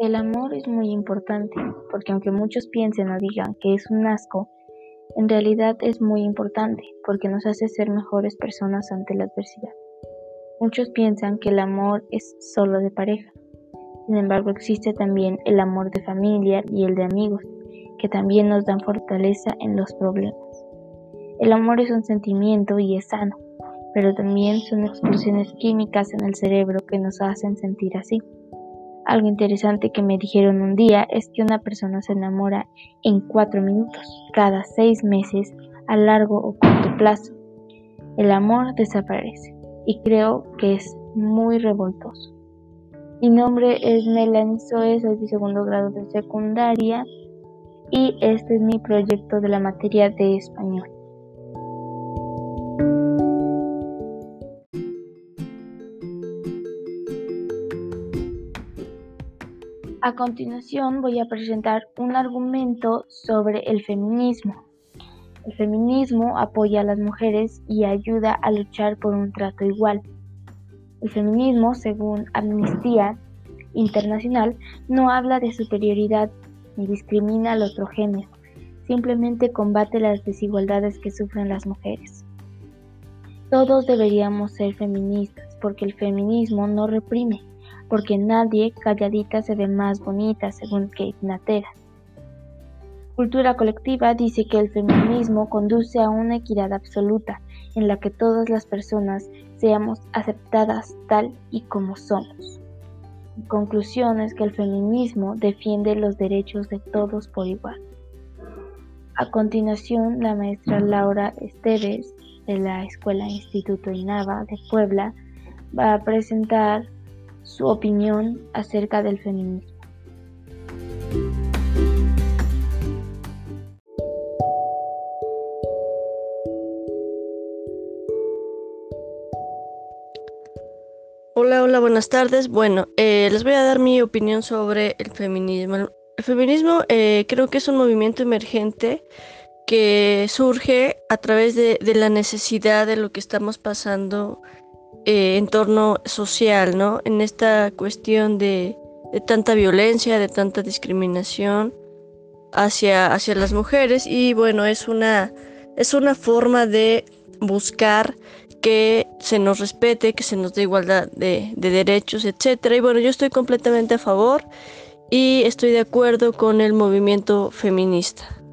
El amor es muy importante, porque aunque muchos piensen o digan que es un asco, en realidad es muy importante, porque nos hace ser mejores personas ante la adversidad. Muchos piensan que el amor es solo de pareja, sin embargo existe también el amor de familia y el de amigos, que también nos dan fortaleza en los problemas. El amor es un sentimiento y es sano, pero también son explosiones químicas en el cerebro que nos hacen sentir así. Algo interesante que me dijeron un día es que una persona se enamora en cuatro minutos, cada seis meses, a largo o corto plazo. El amor desaparece y creo que es muy revoltoso. Mi nombre es Melanie Soe, soy de segundo grado de secundaria y este es mi proyecto de la materia de español. A continuación voy a presentar un argumento sobre el feminismo. El feminismo apoya a las mujeres y ayuda a luchar por un trato igual. El feminismo, según Amnistía Internacional, no habla de superioridad ni discrimina al otro género, simplemente combate las desigualdades que sufren las mujeres. Todos deberíamos ser feministas porque el feminismo no reprime, porque nadie calladita se ve más bonita, según Kate Natera. Cultura colectiva dice que el feminismo conduce a una equidad absoluta, en la que todas las personas seamos aceptadas tal y como somos. Conclusión es que el feminismo defiende los derechos de todos por igual. A continuación, la maestra Laura Esteves, de la Escuela Instituto INAVA de Puebla, va a presentar su opinión acerca del feminismo. Hola, hola, buenas tardes. Bueno, eh, les voy a dar mi opinión sobre el feminismo. El feminismo eh, creo que es un movimiento emergente que surge a través de, de la necesidad de lo que estamos pasando eh, entorno social, ¿no? En esta cuestión de, tanta violencia, de tanta discriminación hacia, hacia las mujeres y bueno, es una, es una forma de buscar que se nos respete, que se nos dé igualdad de, de derechos, etcétera. Y bueno, yo estoy completamente a favor y estoy de acuerdo con el movimiento feminista.